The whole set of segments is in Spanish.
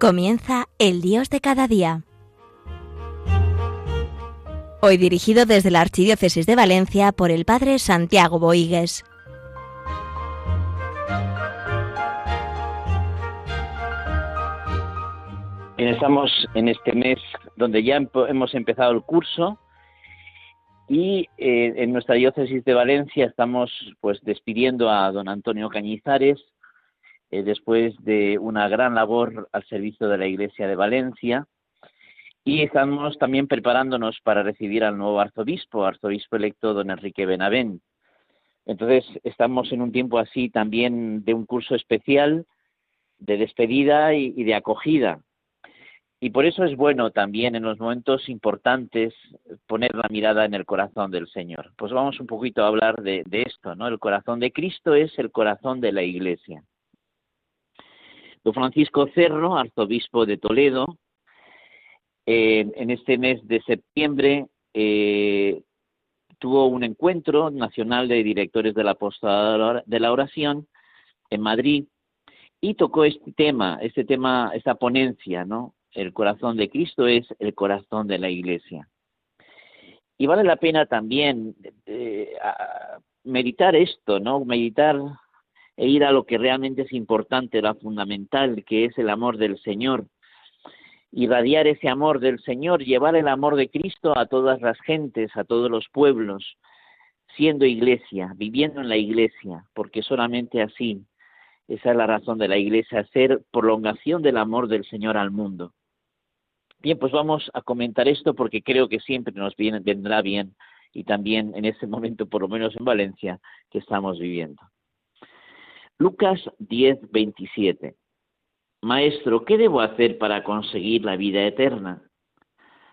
Comienza El Dios de cada día. Hoy dirigido desde la Archidiócesis de Valencia por el Padre Santiago Boigues. Estamos en este mes donde ya hemos empezado el curso y eh, en nuestra diócesis de Valencia estamos pues despidiendo a don Antonio Cañizares eh, después de una gran labor al servicio de la Iglesia de Valencia. Y estamos también preparándonos para recibir al nuevo arzobispo, arzobispo electo don Enrique Benavent. Entonces estamos en un tiempo así también de un curso especial de despedida y, de acogida. Y por eso es bueno también en los momentos importantes poner la mirada en el corazón del Señor. Pues vamos un poquito a hablar de, de esto, ¿no? El corazón de Cristo es el corazón de la Iglesia. Don Francisco Cerro, arzobispo de Toledo, en este mes de septiembre eh, tuvo un encuentro nacional de directores de la apostolado de la oración en Madrid y tocó este tema, este tema, esta ponencia, ¿no? El corazón de Cristo es el corazón de la Iglesia. Y vale la pena también eh, meditar esto, ¿no? Meditar e ir a lo que realmente es importante, lo fundamental, que es el amor del Señor. Irradiar ese amor del Señor, llevar el amor de Cristo a todas las gentes, a todos los pueblos, siendo iglesia, viviendo en la iglesia, porque solamente así, esa es la razón de la iglesia, ser prolongación del amor del Señor al mundo. Bien, pues vamos a comentar esto porque creo que siempre nos viene, vendrá bien y también en este momento, por lo menos en Valencia, que estamos viviendo. Lucas 10, 27. Maestro, ¿qué debo hacer para conseguir la vida eterna?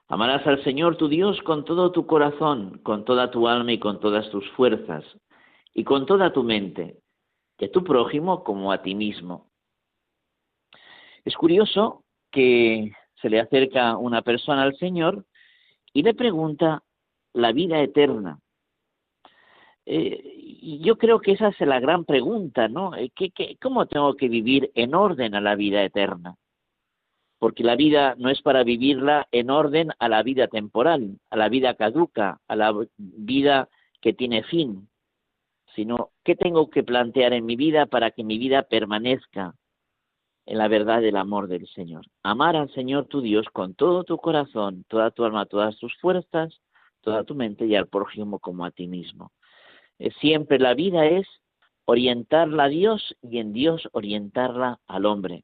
Amarás al Señor tu Dios con todo tu corazón, con toda tu alma y con todas tus fuerzas, y con toda tu mente, y a tu prójimo como a ti mismo. Es curioso que se le acerca una persona al Señor y le pregunta la vida eterna. Eh, yo creo que esa es la gran pregunta, ¿no? Eh, ¿Qué, cómo tengo que vivir en orden a la vida eterna? Porque la vida no es para vivirla en orden a la vida temporal, a la vida caduca, a la vida que tiene fin, sino qué tengo que plantear en mi vida para que mi vida permanezca en la verdad del amor del Señor. Amar al Señor tu Dios con todo tu corazón, toda tu alma, todas tus fuerzas, toda tu mente y al prójimo como a ti mismo. Eh, siempre la vida es orientarla a Dios y en Dios orientarla al hombre.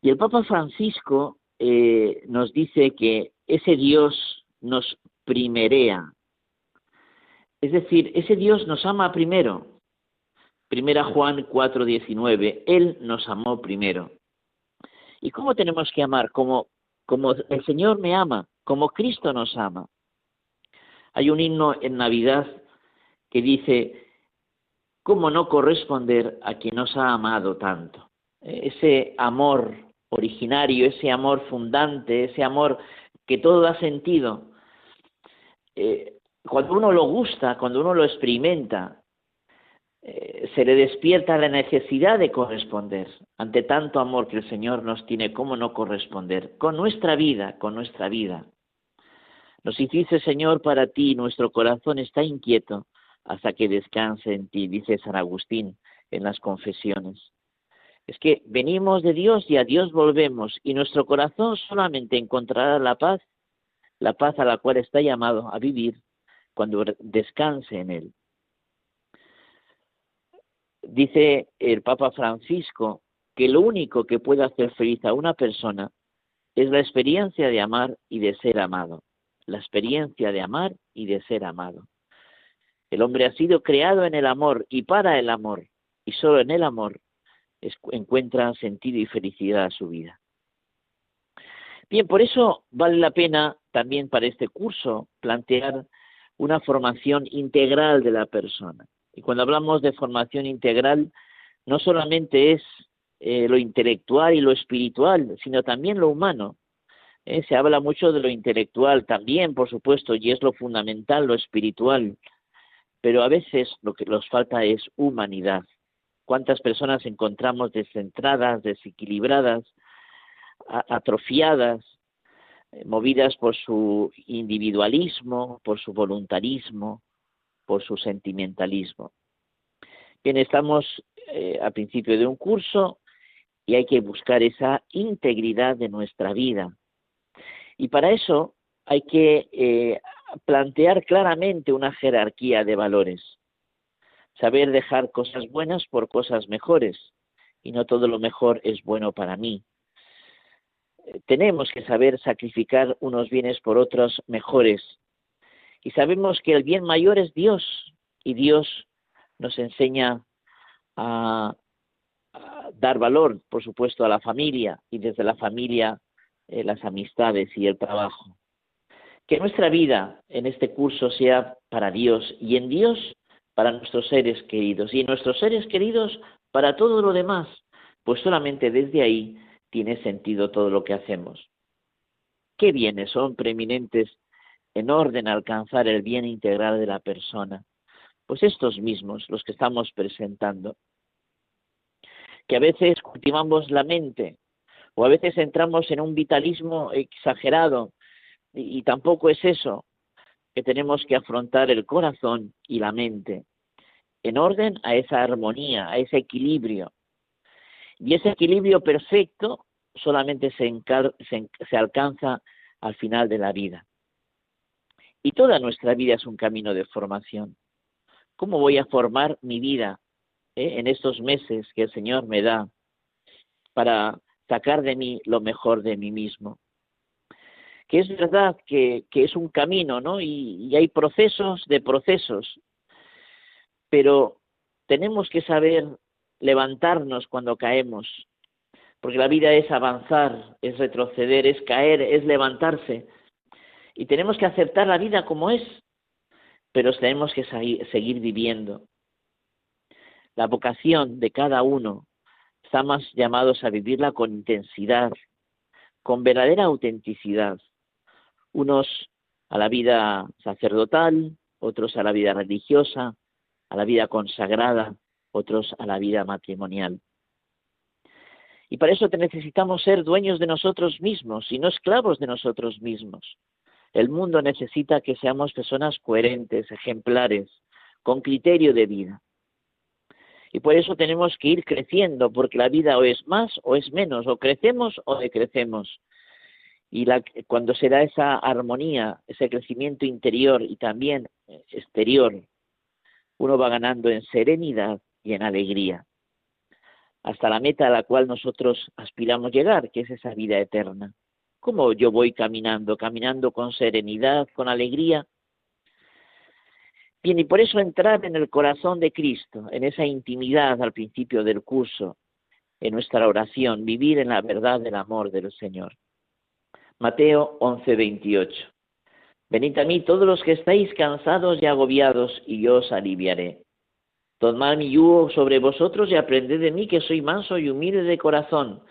Y el Papa Francisco eh, nos dice que ese Dios nos primerea, es decir, ese Dios nos ama primero. Primera Juan 4:19, Él nos amó primero. ¿Y cómo tenemos que amar? Como, como el Señor me ama, como Cristo nos ama. Hay un himno en Navidad que dice, ¿cómo no corresponder a quien nos ha amado tanto? Ese amor originario, ese amor fundante, ese amor que todo da sentido. Eh, cuando uno lo gusta, cuando uno lo experimenta, eh, se le despierta la necesidad de corresponder. Ante tanto amor que el Señor nos tiene, ¿cómo no corresponder? Con nuestra vida, con nuestra vida. Nos hiciste, Señor, para ti, nuestro corazón está inquieto hasta que descanse en ti, dice San Agustín en las confesiones. Es que venimos de Dios y a Dios volvemos y nuestro corazón solamente encontrará la paz, la paz a la cual está llamado a vivir cuando descanse en Él. Dice el Papa Francisco que lo único que puede hacer feliz a una persona es la experiencia de amar y de ser amado. La experiencia de amar y de ser amado. El hombre ha sido creado en el amor y para el amor, y solo en el amor encuentra sentido y felicidad a su vida. Bien, por eso vale la pena también para este curso plantear una formación integral de la persona. Y cuando hablamos de formación integral, no solamente es eh, lo intelectual y lo espiritual, sino también lo humano. Eh, se habla mucho de lo intelectual también, por supuesto, y es lo fundamental, lo espiritual pero a veces lo que nos falta es humanidad. cuántas personas encontramos descentradas, desequilibradas, atrofiadas, eh, movidas por su individualismo, por su voluntarismo, por su sentimentalismo. Bien, estamos eh, al principio de un curso y hay que buscar esa integridad de nuestra vida. Y para eso hay que eh, plantear claramente una jerarquía de valores, saber dejar cosas buenas por cosas mejores, y no todo lo mejor es bueno para mí. Tenemos que saber sacrificar unos bienes por otros mejores, y sabemos que el bien mayor es Dios, y Dios nos enseña a, dar valor, por supuesto, a la familia, y desde la familia eh, las amistades y el trabajo. Que nuestra vida en este curso sea para Dios y en Dios para nuestros seres queridos y en nuestros seres queridos para todo lo demás, pues solamente desde ahí tiene sentido todo lo que hacemos. ¿Qué bienes son preeminentes en orden a alcanzar el bien integral de la persona? Pues estos mismos, los que estamos presentando. Que a veces cultivamos la mente o a veces entramos en un vitalismo exagerado y, tampoco es eso, que tenemos que afrontar el corazón y la mente en orden a esa armonía, a ese equilibrio. Y ese equilibrio perfecto solamente se, se, alcanza al final de la vida. Y toda nuestra vida es un camino de formación. ¿Cómo voy a formar mi vida eh, en estos meses que el Señor me da para sacar de mí lo mejor de mí mismo? Que es verdad que, es un camino, ¿no? Y, hay procesos de procesos, pero tenemos que saber levantarnos cuando caemos, porque la vida es avanzar, es retroceder, es caer, es levantarse, y tenemos que aceptar la vida como es, pero tenemos que seguir viviendo. La vocación de cada uno estamos llamados a vivirla con intensidad, con verdadera autenticidad unos a la vida sacerdotal, otros a la vida religiosa, a la vida consagrada, otros a la vida matrimonial. Y para eso necesitamos ser dueños de nosotros mismos y no esclavos de nosotros mismos. El mundo necesita que seamos personas coherentes, ejemplares, con criterio de vida. Y por eso tenemos que ir creciendo, porque la vida o es más o es menos, o crecemos o decrecemos y la, cuando se da esa armonía, ese crecimiento interior y también exterior, uno va ganando en serenidad y en alegría, hasta la meta a la cual nosotros aspiramos llegar, que es esa vida eterna. ¿Cómo yo voy caminando? Caminando con serenidad, con alegría. Bien, y por eso entrar en el corazón de Cristo, en esa intimidad al principio del curso, en nuestra oración, vivir en la verdad del amor del Señor. Mateo 11:28. Venid a mí todos los que estáis cansados y agobiados, y yo os aliviaré. Tomad mi yugo sobre vosotros y aprended de mí que soy manso y humilde de corazón,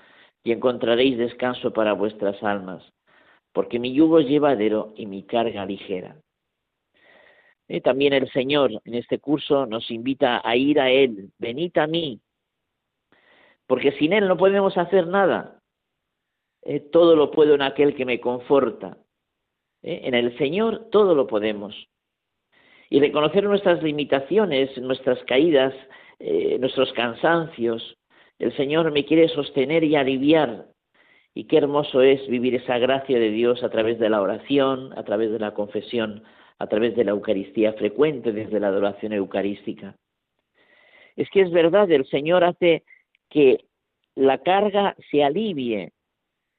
y encontraréis descanso para vuestras almas, porque mi yugo es llevadero y mi carga ligera. Eh, también el Señor en este curso nos invita a ir a Él, venid a mí, porque sin Él no podemos hacer nada. Eh, todo lo puedo en aquel que me conforta. Eh, en el Señor todo lo podemos. Y reconocer nuestras limitaciones, nuestras caídas, eh, nuestros cansancios. El Señor me quiere sostener y aliviar. Y qué hermoso es vivir esa gracia de Dios a través de la oración, a través de la confesión, a través de la Eucaristía frecuente, desde la adoración eucarística. Es que es verdad, el Señor hace que la carga se alivie,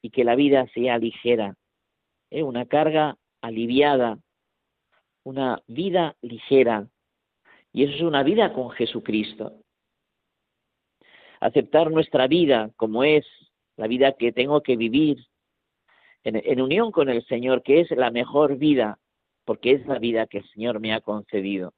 y que la vida sea ligera, ¿eh? una carga aliviada, una vida ligera. Y eso es una vida con Jesucristo. Aceptar nuestra vida como es, la vida que tengo que vivir, en, unión con el Señor, que es la mejor vida, porque es la vida que el Señor me ha concedido.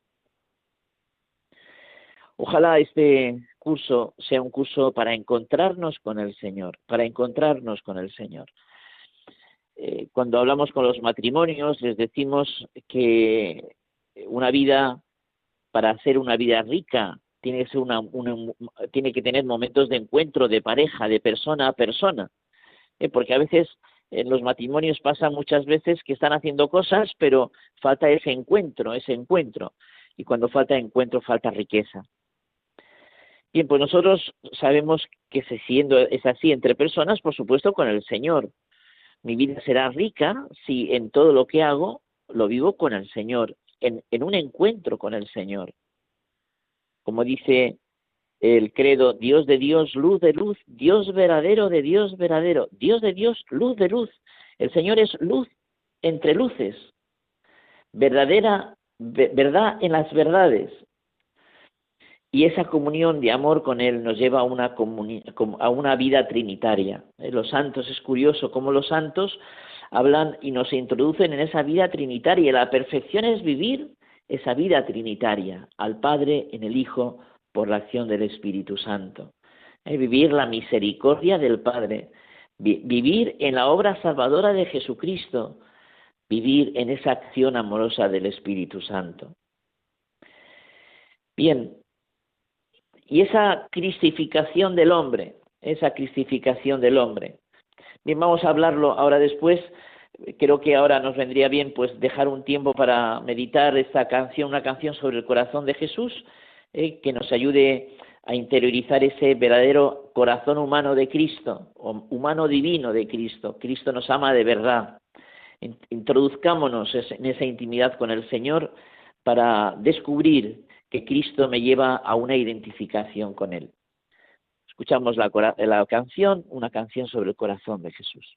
Ojalá este curso sea un curso para encontrarnos con el Señor, para encontrarnos con el Señor. Eh, cuando hablamos con los matrimonios les decimos que una vida, para hacer una vida rica tiene que, tener momentos de encuentro de pareja, de persona a persona, ¿eh? porque a veces en los matrimonios pasa muchas veces que están haciendo cosas, pero falta ese encuentro, ese encuentro. Y cuando falta encuentro, falta riqueza. Bien, pues nosotros sabemos que se siendo es así entre personas, por supuesto, con el Señor. Mi vida será rica si en todo lo que hago lo vivo con el Señor, en, en un encuentro con el Señor. Como dice el credo, Dios de Dios, luz de luz, Dios verdadero de Dios verdadero, Dios de Dios, luz de luz. El Señor es luz entre luces, verdadera, verdad en las verdades. Y esa comunión de amor con Él nos lleva a una, a una vida trinitaria. Eh, los santos, es curioso cómo los santos hablan y nos introducen en esa vida trinitaria. La perfección es vivir esa vida trinitaria, al Padre, en el Hijo, por la acción del Espíritu Santo. Eh, vivir la misericordia del Padre, vivir en la obra salvadora de Jesucristo, vivir en esa acción amorosa del Espíritu Santo. Bien, y esa cristificación del hombre, esa cristificación del hombre. Bien, vamos a hablarlo ahora después. Creo que ahora nos vendría bien pues dejar un tiempo para meditar esta canción, una canción sobre el corazón de Jesús, eh, que nos ayude a interiorizar ese verdadero corazón humano de Cristo, humano divino de Cristo. Cristo nos ama de verdad. Introduzcámonos en esa intimidad con el Señor para descubrir que Cristo me lleva a una identificación con Él. Escuchamos la, la canción, una canción sobre el corazón de Jesús.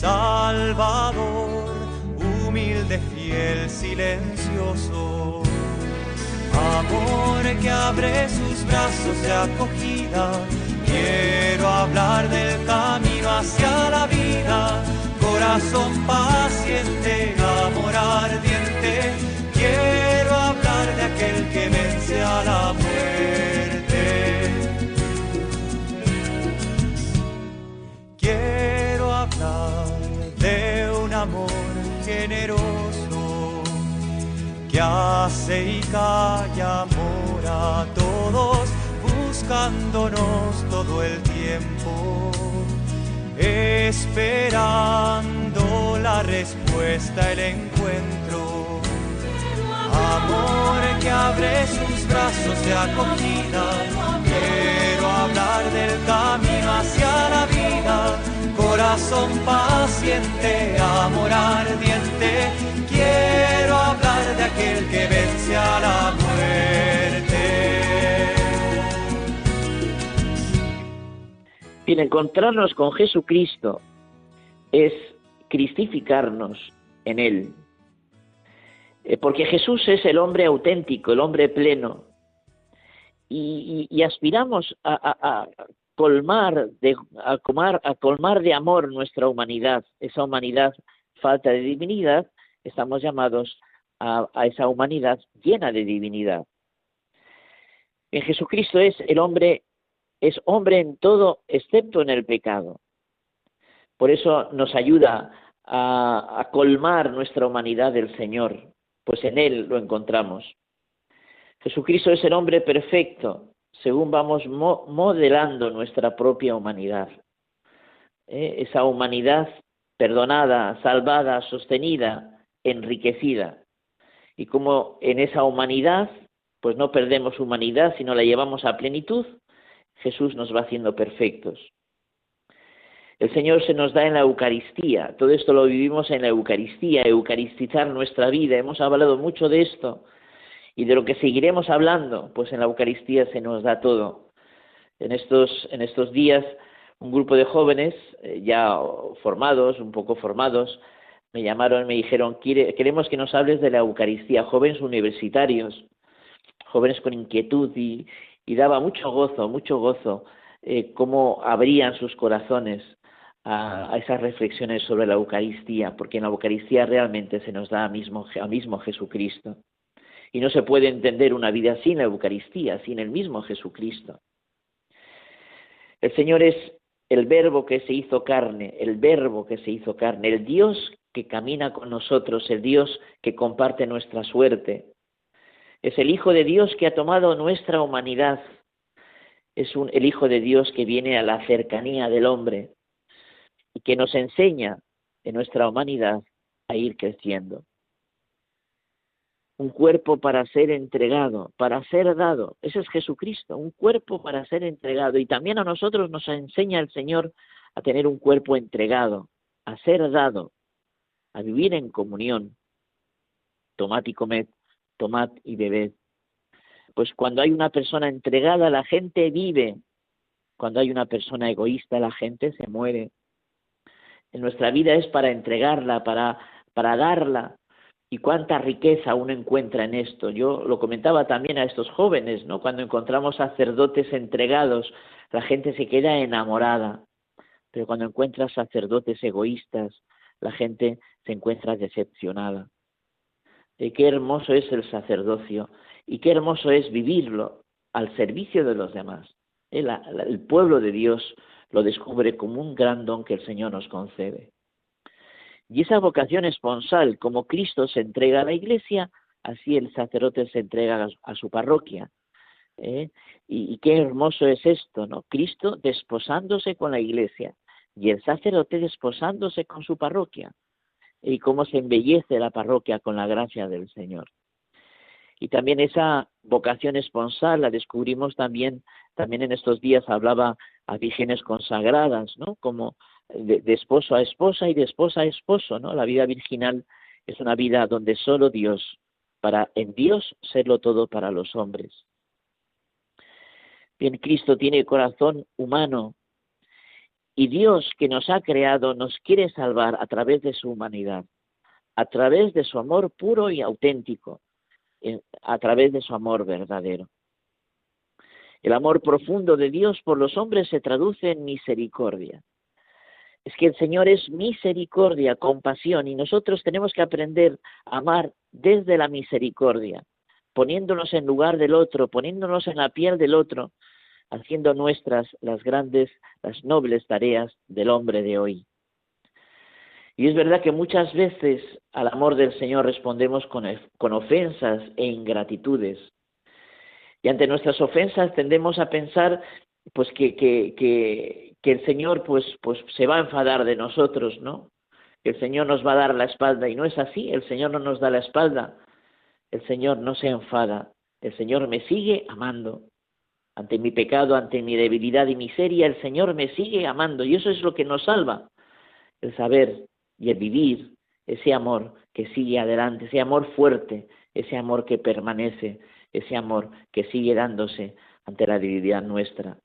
Salvador, humilde, fiel, silencioso. Amor que abre sus brazos de acogida, quiero hablar del camino hacia la vida, corazón paciente, hace y calla amor a todos, buscándonos todo el tiempo, esperando la respuesta, el encuentro amor que abre sus brazos de acogida. Quiero hablar del camino hacia la vida, corazón paciente, amor que vence a muerte. Encontrarnos con Jesucristo es cristificarnos en Él, eh, porque Jesús es el hombre auténtico, el hombre pleno, y, aspiramos a, colmar de, a, a colmar de amor nuestra humanidad, esa humanidad falta de divinidad, estamos llamados a, esa humanidad llena de divinidad. En Jesucristo es el hombre, es hombre en todo excepto en el pecado. Por eso nos ayuda a, colmar nuestra humanidad del Señor, pues en Él lo encontramos. Jesucristo es el hombre perfecto, según vamos modelando nuestra propia humanidad. ¿eh? Esa humanidad perdonada, salvada, sostenida, enriquecida. Y como en esa humanidad, pues no perdemos humanidad, sino la llevamos a plenitud, Jesús nos va haciendo perfectos. El Señor se nos da en la Eucaristía, todo esto lo vivimos en la Eucaristía, eucaristizar nuestra vida, hemos hablado mucho de esto y de lo que seguiremos hablando, pues en la Eucaristía se nos da todo. En estos, en estos días, un grupo de jóvenes eh, ya formados, un poco formados, me llamaron, me dijeron, queremos que nos hables de la Eucaristía, jóvenes universitarios, jóvenes con inquietud y, daba mucho gozo, mucho gozo eh, cómo abrían sus corazones a, esas reflexiones sobre la Eucaristía, porque en la Eucaristía realmente se nos da a mismo, a mismo Jesucristo. Y no se puede entender una vida sin la Eucaristía, sin el mismo Jesucristo. El Señor es el verbo que se hizo carne, el verbo que se hizo carne, el Dios que camina con nosotros, el Dios que comparte nuestra suerte. Es el Hijo de Dios que ha tomado nuestra humanidad. Es el Hijo de Dios que viene a la cercanía del hombre y que nos enseña en nuestra humanidad a ir creciendo. Un cuerpo para ser entregado, para ser dado. Ese es Jesucristo, un cuerpo para ser entregado. Y también a nosotros nos enseña el Señor a tener un cuerpo entregado, a ser dado, a vivir en comunión. Tomad y comed, tomad y bebed. Pues cuando hay una persona entregada, la gente vive. Cuando hay una persona egoísta, la gente se muere. En nuestra vida es para entregarla, para, para darla. Y cuánta riqueza uno encuentra en esto. Yo lo comentaba también a estos jóvenes, ¿no? Cuando encontramos sacerdotes entregados, la gente se queda enamorada. Pero cuando encuentras sacerdotes egoístas, la gente se encuentra decepcionada. De qué hermoso es el sacerdocio y qué hermoso es vivirlo al servicio de los demás. El, el pueblo de Dios lo descubre como un gran don que el Señor nos concede. Y esa vocación esponsal, como Cristo se entrega a la iglesia, así el sacerdote se entrega a, su parroquia. ¿eh? Y, y, qué hermoso es esto, ¿no? Cristo desposándose con la iglesia y el sacerdote desposándose con su parroquia. Y cómo se embellece la parroquia con la gracia del Señor. Y también esa vocación esponsal la descubrimos también, también en estos días hablaba a vírgenes consagradas, ¿no? Como de, esposo a esposa y de esposa a esposo, ¿no? La vida virginal es una vida donde solo Dios, para en Dios serlo todo para los hombres. Bien, Cristo tiene corazón humano y Dios que nos ha creado nos quiere salvar a través de su humanidad, a través de su amor puro y auténtico, a través de su amor verdadero. El amor profundo de Dios por los hombres se traduce en misericordia. Es que el Señor es misericordia, compasión, y nosotros tenemos que aprender a amar desde la misericordia, poniéndonos en lugar del otro, poniéndonos en la piel del otro, haciendo nuestras las grandes, las nobles tareas del hombre de hoy. Y es verdad que muchas veces al amor del Señor respondemos con, con ofensas e ingratitudes. Y ante nuestras ofensas tendemos a pensar pues que, que, que, el Señor pues, pues se va a enfadar de nosotros, ¿no? Que el Señor nos va a dar la espalda. Y no es así, el Señor no nos da la espalda. El Señor no se enfada. El Señor me sigue amando. Ante mi pecado, ante mi debilidad y miseria, el Señor me sigue amando. Y eso es lo que nos salva. El saber y el vivir ese amor que sigue adelante, ese amor fuerte, ese amor que permanece, ese amor que sigue dándose ante la debilidad nuestra.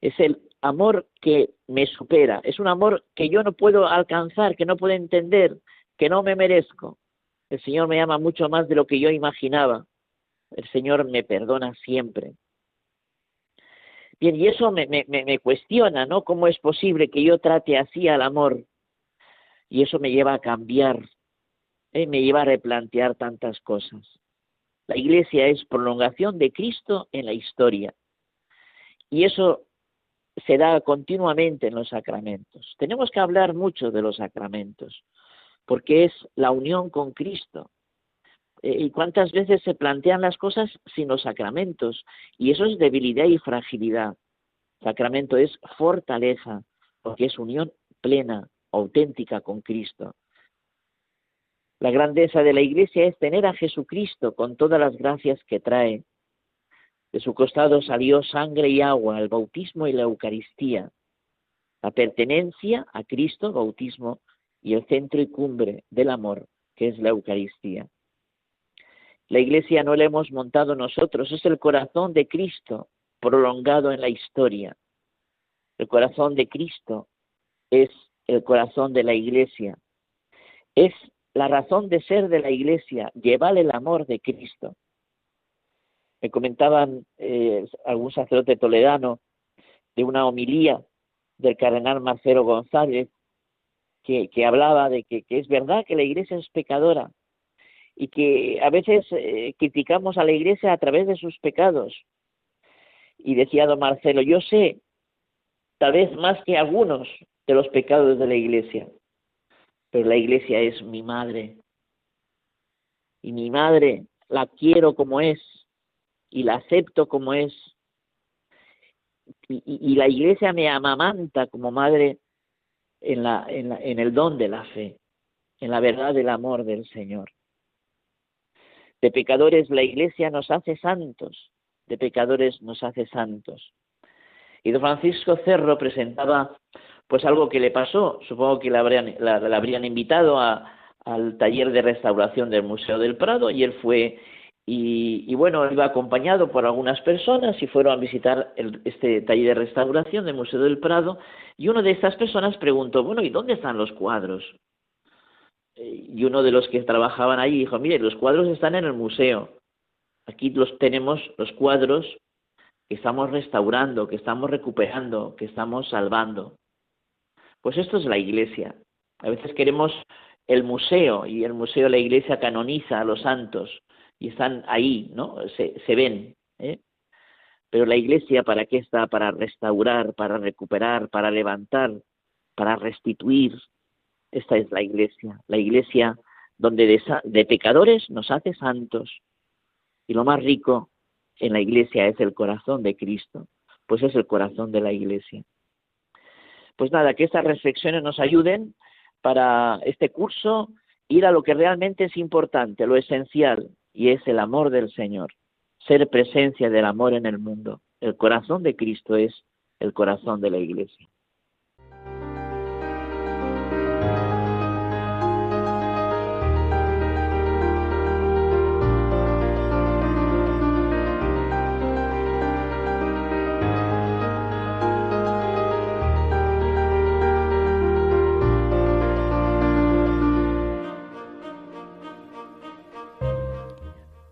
Es el amor que me supera, es un amor que yo no puedo alcanzar, que no puedo entender, que no me merezco. El Señor me ama mucho más de lo que yo imaginaba. El Señor me perdona siempre. Bien, y eso me, cuestiona, ¿no? ¿Cómo es posible que yo trate así al amor? Y eso me lleva a cambiar, ¿eh? me lleva a replantear tantas cosas. La iglesia es prolongación de Cristo en la historia. Y eso se da continuamente en los sacramentos. Tenemos que hablar mucho de los sacramentos, porque es la unión con Cristo. Eh, ¿Y cuántas veces se plantean las cosas sin los sacramentos? Y eso es debilidad y fragilidad. Sacramento es fortaleza, porque es unión plena, auténtica con Cristo. La grandeza de la Iglesia es tener a Jesucristo con todas las gracias que trae. De su costado salió sangre y agua, el bautismo y la Eucaristía. la pertenencia a Cristo, bautismo, y el centro y cumbre del amor, que es la Eucaristía. La iglesia no la hemos montado nosotros, es el corazón de Cristo prolongado en la historia. El corazón de Cristo es el corazón de la iglesia. Es la razón de ser de la iglesia, llevar el amor de Cristo. Me comentaban eh, algún sacerdote toledano de una homilía del cardenal Marcelo González que, hablaba de que, es verdad que la iglesia es pecadora y que a veces eh, criticamos a la iglesia a través de sus pecados. Y decía don Marcelo, yo sé, tal vez más que algunos, de los pecados de la iglesia, pero la iglesia es mi madre. Y mi madre la quiero como es y la acepto como es. Y, y la iglesia me amamanta como madre en, la, en, la, en el don de la fe, en la verdad del amor del Señor. De pecadores la iglesia nos hace santos, de pecadores nos hace santos. Y don Francisco Cerro presentaba pues algo que le pasó, supongo que la habrían, la, habrían invitado a, al taller de restauración del Museo del Prado y él fue y, bueno, iba acompañado por algunas personas y fueron a visitar este taller de restauración del Museo del Prado y una de estas personas preguntó, bueno, ¿y dónde están los cuadros? Y uno de los que trabajaban allí dijo, mire, los cuadros están en el museo. Aquí los tenemos, los cuadros que estamos restaurando, que estamos recuperando, que estamos salvando. Pues esto es la iglesia. A veces queremos el museo y el museo, la iglesia canoniza a los santos y están ahí, ¿no? Se, se ven. ¿eh? Pero la iglesia, ¿para qué está? Para restaurar, para recuperar, para levantar, para restituir. Esta es la iglesia. La iglesia donde de, de pecadores nos hace santos. Y lo más rico en la iglesia es el corazón de Cristo, pues es el corazón de la iglesia. Pues nada, que estas reflexiones nos ayuden para este curso ir a lo que realmente es importante, lo esencial, y es el amor del Señor, ser presencia del amor en el mundo. El corazón de Cristo es el corazón de la Iglesia.